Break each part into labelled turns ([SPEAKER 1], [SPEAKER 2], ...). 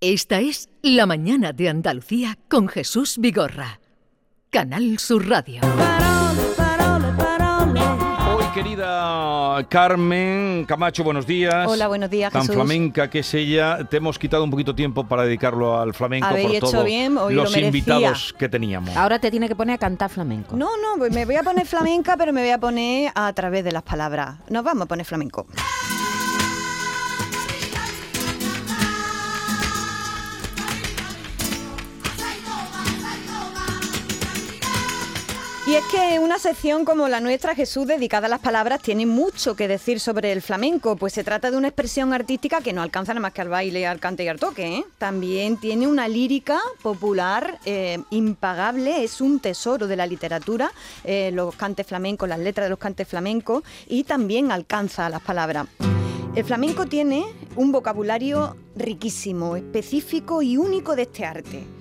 [SPEAKER 1] Esta es La Mañana de Andalucía con Jesús Vigorra. Canal Sur Radio.
[SPEAKER 2] Hoy, querida Carmen Camacho, buenos días.
[SPEAKER 3] Hola, buenos días,
[SPEAKER 2] Tan
[SPEAKER 3] Jesús.
[SPEAKER 2] flamenca que es ella. Te hemos quitado un poquito tiempo para dedicarlo al flamenco
[SPEAKER 3] Habéis
[SPEAKER 2] por
[SPEAKER 3] hecho
[SPEAKER 2] todos
[SPEAKER 3] bien, hoy lo
[SPEAKER 2] los
[SPEAKER 3] merecía.
[SPEAKER 2] invitados que teníamos.
[SPEAKER 4] Ahora te tiene que poner a cantar flamenco.
[SPEAKER 3] No, no, me voy a poner flamenca, pero me voy a poner a través de las palabras. Nos vamos a poner flamenco. Y es que una sección como la nuestra, Jesús, dedicada a las palabras, tiene mucho que decir sobre el flamenco, pues se trata de una expresión artística que no alcanza nada más que al baile, al cante y al toque. ¿eh? También tiene una lírica popular eh, impagable, es un tesoro de la literatura, eh, los cantes flamencos, las letras de los cantes flamencos, y también alcanza las palabras. El flamenco tiene un vocabulario riquísimo, específico y único de este arte.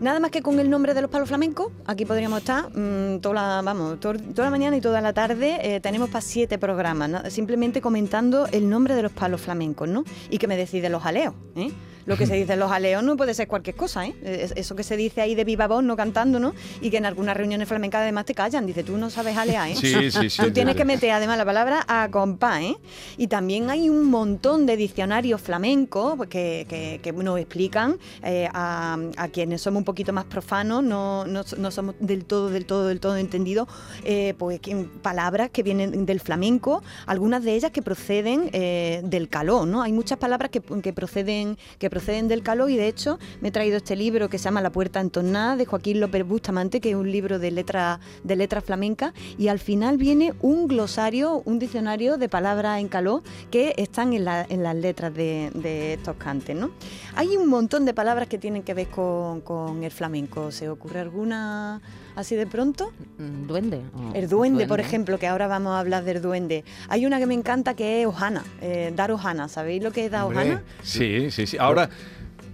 [SPEAKER 3] Nada más que con el nombre de los palos flamencos, aquí podríamos estar mm, toda, la, vamos, to- toda la mañana y toda la tarde. eh, tenemos para siete programas, ¿no? simplemente comentando el nombre de los palos flamencos, ¿no? Y que me decide los aleos, ¿eh? Lo que se dice en los aleos no puede ser cualquier cosa, ¿eh? Es- Eso que se dice ahí de viva voz, no cantando, ¿no? Y que en algunas reuniones flamencas además te callan. Dice, tú no sabes alear, ¿eh?
[SPEAKER 2] Sí, sí, sí.
[SPEAKER 3] Tú tienes
[SPEAKER 2] sí.
[SPEAKER 3] que meter además la palabra a compás, ¿eh? Y también hay un montón de diccionarios flamencos pues, que, que- que nos explican eh, a, a quienes somos un poquito más profanos, no, no, no somos del todo, del todo, del todo entendidos, eh, pues que- palabras que vienen del flamenco, algunas de ellas que proceden eh, del caló, ¿no? Hay muchas palabras que, que proceden, que proceden del caló y de hecho me he traído este libro que se llama La Puerta Entonada de Joaquín López Bustamante, que es un libro de letra, de letra flamenca, y al final viene un glosario, un diccionario de palabras en caló que están en, la- en las letras de, de estos cantes, ¿no? Hay un montón de palabras que tienen que ver con, con el flamenco. ¿Se ocurre alguna así de pronto?
[SPEAKER 4] Mm, ¿Duende? Oh,
[SPEAKER 3] El duende, por ejemplo, que ahora vamos a hablar del duende. Hay una que me encanta que es Ojana, eh, dar Ojana. ¿Sabéis lo que es dar Ojana?
[SPEAKER 2] Sí, sí, sí. Ahora,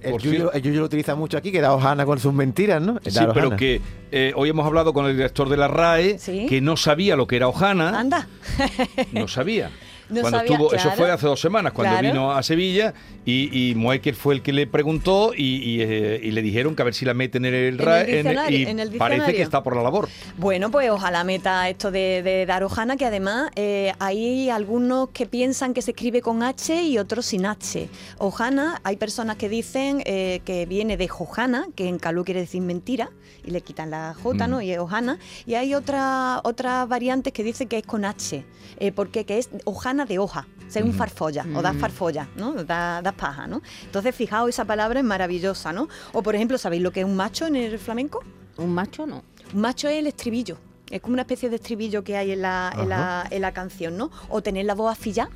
[SPEAKER 5] El Yuyo,
[SPEAKER 2] cierto-
[SPEAKER 5] el Yuyo lo utiliza mucho aquí, que da Ojana con sus mentiras, ¿no?
[SPEAKER 2] sí, pero que eh, hoy hemos hablado con el director de la RAE,
[SPEAKER 3] Sí.
[SPEAKER 2] que no sabía lo que era Ojana.
[SPEAKER 3] Anda.
[SPEAKER 2] No sabía.
[SPEAKER 3] No
[SPEAKER 2] cuando
[SPEAKER 3] sabía,
[SPEAKER 2] eso fue hace dos semanas, cuando
[SPEAKER 3] Claro.
[SPEAKER 2] vino a Sevilla y, y Moecker fue el que le preguntó y, y, eh, y le dijeron que a ver si la meten en el
[SPEAKER 3] En el
[SPEAKER 2] RAE y
[SPEAKER 3] en el
[SPEAKER 2] parece que está por la labor.
[SPEAKER 3] Bueno, pues ojalá meta esto de, de dar Ojana, que además eh, hay algunos que piensan que se escribe con H y otros sin H. Ojana, hay personas que dicen eh, que viene de Jojana, que en calú quiere decir mentira, y le quitan la J, ¿no?
[SPEAKER 2] Mm.
[SPEAKER 3] Y es Ojana. Y hay otra- otras variantes que dicen que es con H, porque que es Ojana de hoja, ser un farfolla, o das
[SPEAKER 4] Mm.
[SPEAKER 3] farfolla, ¿no? Das das paja, ¿no? Entonces, fijaos, esa palabra es maravillosa, ¿no? O, por ejemplo, ¿sabéis lo que es un macho en el flamenco?
[SPEAKER 4] ¿Un macho no?
[SPEAKER 3] Un macho es el estribillo. Es como una especie de estribillo que hay en la, en la, en la canción, ¿no? O tener la voz afillada.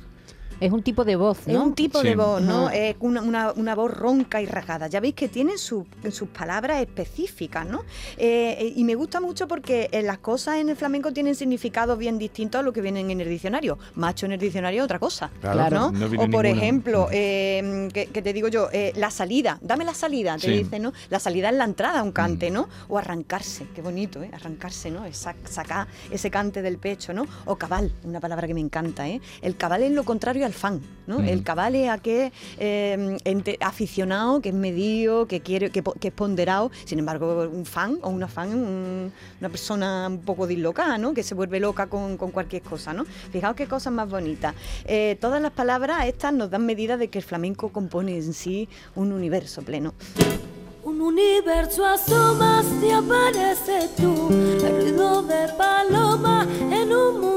[SPEAKER 4] Es un tipo de voz,
[SPEAKER 3] Es
[SPEAKER 4] ¿no?
[SPEAKER 3] un tipo
[SPEAKER 2] Sí.
[SPEAKER 3] de voz, ¿no? Es una, una- una voz ronca y rasgada. Ya veis que tienen su- sus palabras específicas, ¿no? Eh, eh, y me gusta mucho porque eh, las cosas en el flamenco tienen significados bien distintos a lo que vienen en el diccionario. Macho en el diccionario es otra cosa.
[SPEAKER 5] Claro.
[SPEAKER 3] ¿no? O por
[SPEAKER 2] ninguna.
[SPEAKER 3] ejemplo, eh, que, que te digo yo, eh, la salida, dame la salida, te
[SPEAKER 2] Sí.
[SPEAKER 3] dicen, ¿no? La salida es la entrada a un
[SPEAKER 2] Mm.
[SPEAKER 3] cante, ¿no? O arrancarse, qué bonito, ¿eh? Arrancarse, ¿no? Es sac- sacar ese cante del pecho, ¿no? O cabal, una palabra que me encanta, ¿eh? El cabal es lo contrario al fan, ¿no?
[SPEAKER 2] Mm.
[SPEAKER 3] El cabal es aquel eh, ente- aficionado que es medido, que quiere, que, que es ponderado. Sin embargo, un fan o una fan es un- una persona un poco dislocada, ¿no? Que se vuelve loca con, con cualquier cosa, ¿no? Fijaos qué cosas más bonitas. Eh, todas las palabras estas nos dan medida de que el flamenco compone en sí un universo pleno.
[SPEAKER 6] Un universo asomas y aparece tú, el ruido de paloma en un mundo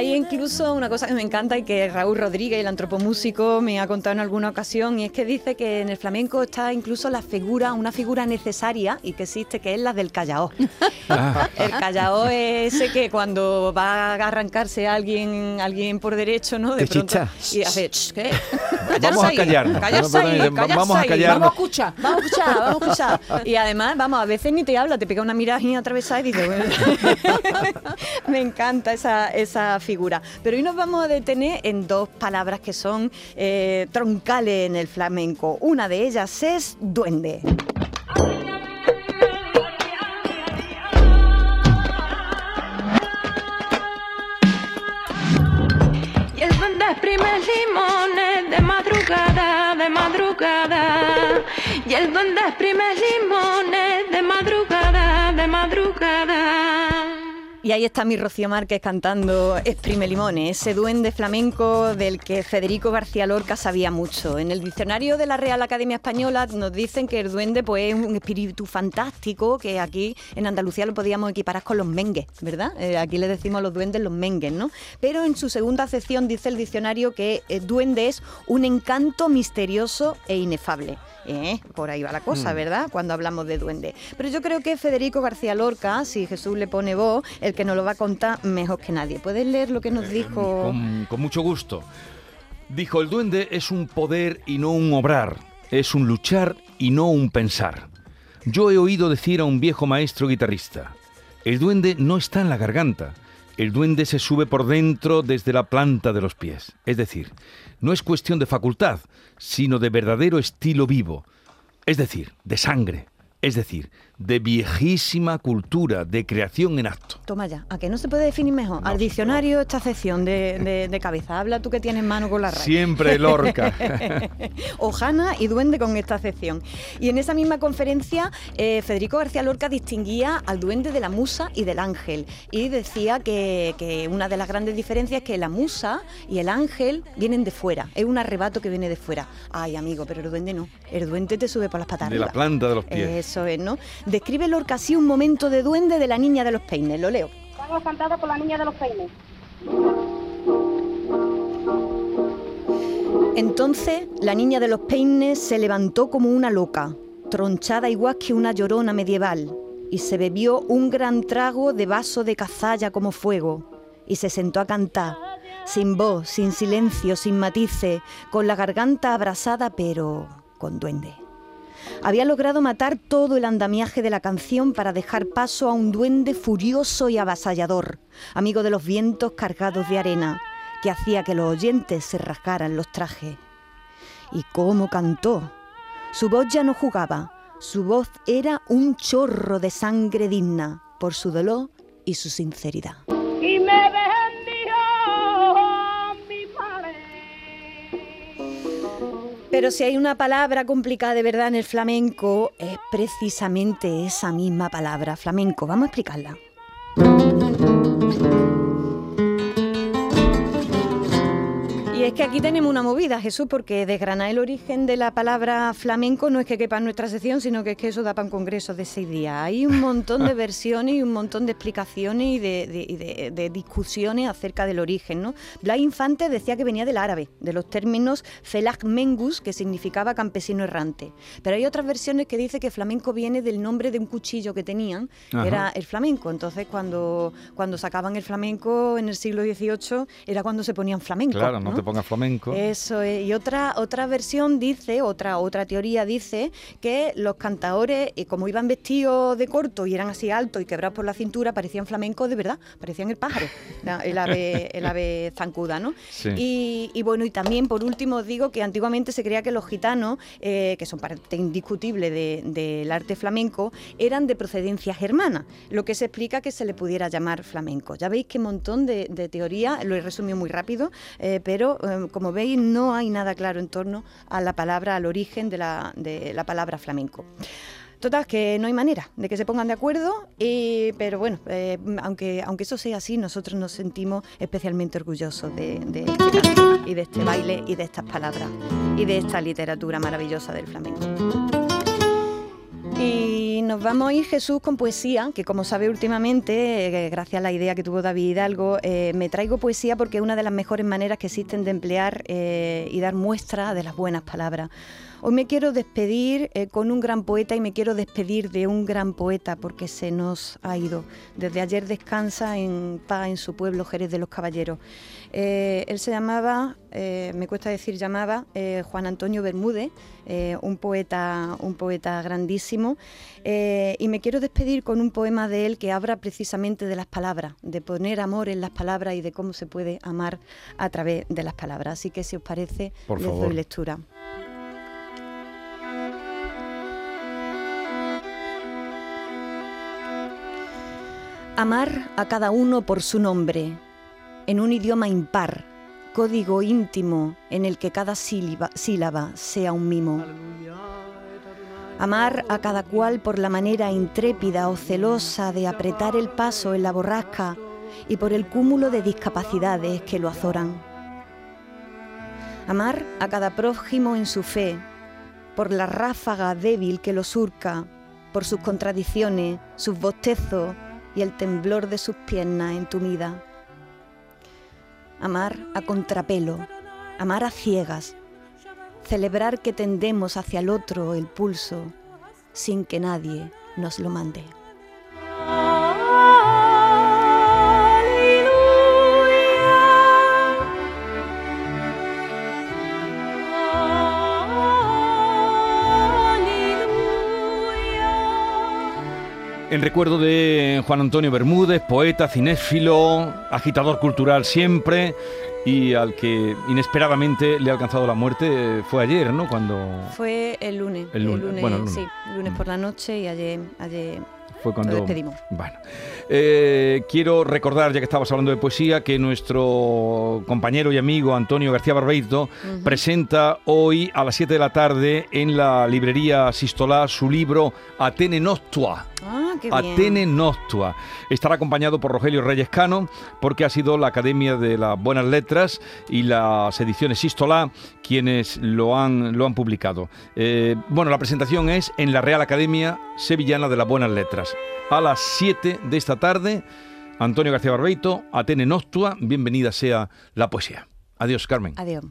[SPEAKER 3] Hay incluso una cosa que me encanta y que Raúl Rodríguez, el antropomúsico, me ha contado en alguna ocasión, y es que dice que en el flamenco está incluso la figura, una figura necesaria y que existe, que es la del callao. El callao es ese que cuando va a arrancarse alguien, alguien por derecho, ¿no? De pronto.
[SPEAKER 5] chicha.
[SPEAKER 3] Y hace, "Ch, ¿qué?
[SPEAKER 2] Vamos a callarnos.
[SPEAKER 3] Callarse
[SPEAKER 2] Perdón,
[SPEAKER 3] ahí,
[SPEAKER 2] perdón,
[SPEAKER 3] callarse
[SPEAKER 2] vamos a
[SPEAKER 3] ahí".
[SPEAKER 2] callarnos.
[SPEAKER 4] Vamos a escuchar.
[SPEAKER 3] Vamos a escuchar, vamos a escuchar. Y además, vamos, a veces ni te habla, te pega una mirada y atravesada y dices, bueno, me encanta esa, esa figura. Pero hoy nos vamos a detener en dos palabras que son eh, troncales en el flamenco. Una de ellas es duende.
[SPEAKER 6] Y el duende exprime limones de madrugada, de madrugada. Y el duende exprime limones de madrugada, de madrugada.
[SPEAKER 3] Y ahí está mi Rocío Márquez cantando Exprime Limones, ese duende flamenco del que Federico García Lorca sabía mucho. En el diccionario de la Real Academia Española nos dicen que el duende pues, es un espíritu fantástico que aquí en Andalucía lo podíamos equiparar con los mengues, ¿verdad? Eh, aquí le decimos a los duendes los mengues, ¿no? Pero en su segunda acepción dice el diccionario que el duende es un encanto misterioso e inefable. Eh, por ahí va la cosa, ¿verdad? Cuando hablamos de duende. Pero yo creo que Federico García Lorca, si Jesús le pone voz, el que nos lo va a contar mejor que nadie. ¿Puedes leer lo que nos dijo?
[SPEAKER 2] Con, con mucho gusto. Dijo, el duende es un poder y no un obrar, es un luchar y no un pensar. Yo he oído decir a un viejo maestro guitarrista, el duende no está en la garganta, el duende se sube por dentro desde la planta de los pies. Es decir, no es cuestión de facultad, sino de verdadero estilo vivo. Es decir, de sangre. Es decir, de viejísima cultura, de creación en acto.
[SPEAKER 3] Toma ya, ¿a que no se puede definir mejor? Al diccionario esta sección de, de- de cabeza. Habla tú que tienes mano con la RAE.
[SPEAKER 2] Siempre Lorca.
[SPEAKER 3] Ojana y duende con esta sección. Y en esa misma conferencia, eh, Federico García Lorca distinguía al duende de la musa y del ángel. Y decía que, que una de las grandes diferencias es que la musa y el ángel vienen de fuera. Es un arrebato que viene de fuera. Ay, amigo, pero el duende no. El duende te sube por las patas.
[SPEAKER 2] De la planta de los pies.
[SPEAKER 3] Eso es, ¿no? Describe Lorca así un momento de duende de la niña de los peines. Lo leo.
[SPEAKER 7] Estamos cantados por la niña de los peines.
[SPEAKER 3] Entonces la niña de los peines se levantó como una loca, tronchada igual que una llorona medieval, y se bebió un gran trago de vaso de cazalla como fuego, y se sentó a cantar, sin voz, sin silencio, sin matices, con la garganta abrasada, pero con duende. Había logrado matar todo el andamiaje de la canción para dejar paso a un duende furioso y avasallador, amigo de los vientos cargados de arena, que hacía que los oyentes se rasgaran los trajes. Y cómo cantó. Su voz ya no jugaba, su voz era un chorro de sangre digna por su dolor y su sinceridad.
[SPEAKER 7] Y me
[SPEAKER 3] Pero si hay una palabra complicada de verdad en el flamenco, es precisamente esa misma palabra, flamenco. Vamos a explicarla. Es que aquí tenemos una movida, Jesús, porque desgranar el origen de la palabra flamenco no es que quepa en nuestra sección, sino que es que eso da para un congreso de seis días. Hay un montón de versiones y un montón de explicaciones y de, de- y de- de discusiones acerca del origen. ¿no? Blas Infante decía que venía del árabe, de los términos felag mengus, que significaba campesino errante. Pero hay otras versiones que dice que flamenco viene del nombre de un cuchillo que tenían, que era el flamenco. Entonces, cuando, cuando sacaban el flamenco en el siglo XVIII, era cuando se ponían flamenco.
[SPEAKER 2] Claro, no
[SPEAKER 3] ¿no?
[SPEAKER 2] te flamenco.
[SPEAKER 3] Eso es. Y otra, otra versión dice, otra, otra teoría dice que los cantadores, eh, como iban vestidos de corto y eran así altos y quebrados por la cintura, parecían flamencos de verdad, parecían el pájaro, el ave, el ave zancuda, ¿no?
[SPEAKER 2] Sí.
[SPEAKER 3] Y, y bueno, y también por último os digo que antiguamente se creía que los gitanos, eh, que son parte indiscutible de- del arte flamenco, eran de procedencia germana, lo que se explica que se le pudiera llamar flamenco. Ya veis que montón de, de teorías, lo he resumido muy rápido, eh, pero eh, como veis no hay nada claro en torno a la palabra, al origen de la, de la palabra flamenco. Total, que no hay manera de que se pongan de acuerdo, pero bueno, eh, aunque, aunque eso sea así, nosotros nos sentimos especialmente orgullosos de, de este y de este baile y de estas palabras y de esta literatura maravillosa del flamenco. Y nos vamos a ir, Jesús, con poesía, que como sabe últimamente, eh, gracias a la idea que tuvo David Hidalgo, eh, me traigo poesía porque es una de las mejores maneras que existen de emplear eh, y dar muestra de las buenas palabras. Hoy me quiero despedir eh, con un gran poeta y me quiero despedir de un gran poeta porque se nos ha ido. Desde ayer descansa en paz en su pueblo, Jerez de los Caballeros. Eh, él se llamaba, eh, me cuesta decir llamaba, Juan Antonio Bermúdez, un, poeta, un poeta grandísimo. Y me quiero despedir con un poema de él que habla precisamente de las palabras, de poner amor en las palabras y de cómo se puede amar a través de las palabras. Así que si os parece,
[SPEAKER 2] Por
[SPEAKER 3] les
[SPEAKER 2] favor.
[SPEAKER 3] doy lectura. Amar a cada uno por su nombre, en un idioma impar, código íntimo en el que cada sílaba, sea un mimo. Amar a cada cual por la manera intrépida o celosa de apretar el paso en la borrasca y por el cúmulo de discapacidades que lo azoran. Amar a cada prójimo en su fe, por la ráfaga débil que lo surca, por sus contradicciones, sus bostezos y el temblor de sus piernas entumidas. Amar a contrapelo, amar a ciegas, celebrar que tendemos hacia el otro el pulso sin que nadie nos lo mande.
[SPEAKER 2] En recuerdo de Juan Antonio Bermúdez, poeta, cinéfilo, agitador cultural siempre y al que inesperadamente le ha alcanzado la muerte fue ayer, ¿no? Cuando
[SPEAKER 3] Fue el lunes.
[SPEAKER 2] El lunes, bueno, el lunes.
[SPEAKER 3] Sí, el lunes por la noche y ayer, ayer
[SPEAKER 2] fue cuando
[SPEAKER 3] lo despedimos.
[SPEAKER 2] Bueno, eh, quiero recordar, ya que estabas hablando de poesía, que nuestro compañero y amigo Antonio García Barbeito presenta hoy a las 7 de la tarde en la librería Sistolá su libro Atene Noctua.
[SPEAKER 3] Ah, qué bien.
[SPEAKER 2] Atene Noctua. Estará acompañado por Rogelio Reyes Cano, porque ha sido la Academia de las Buenas Letras y las ediciones Sistolá quienes lo han, lo han publicado. Eh, bueno, la presentación es en la Real Academia Sevillana de las Buenas Letras. A las 7 de esta tarde, Antonio García Barbeito, Atene Noctua, bienvenida sea la poesía. Adiós, Carmen.
[SPEAKER 3] Adiós.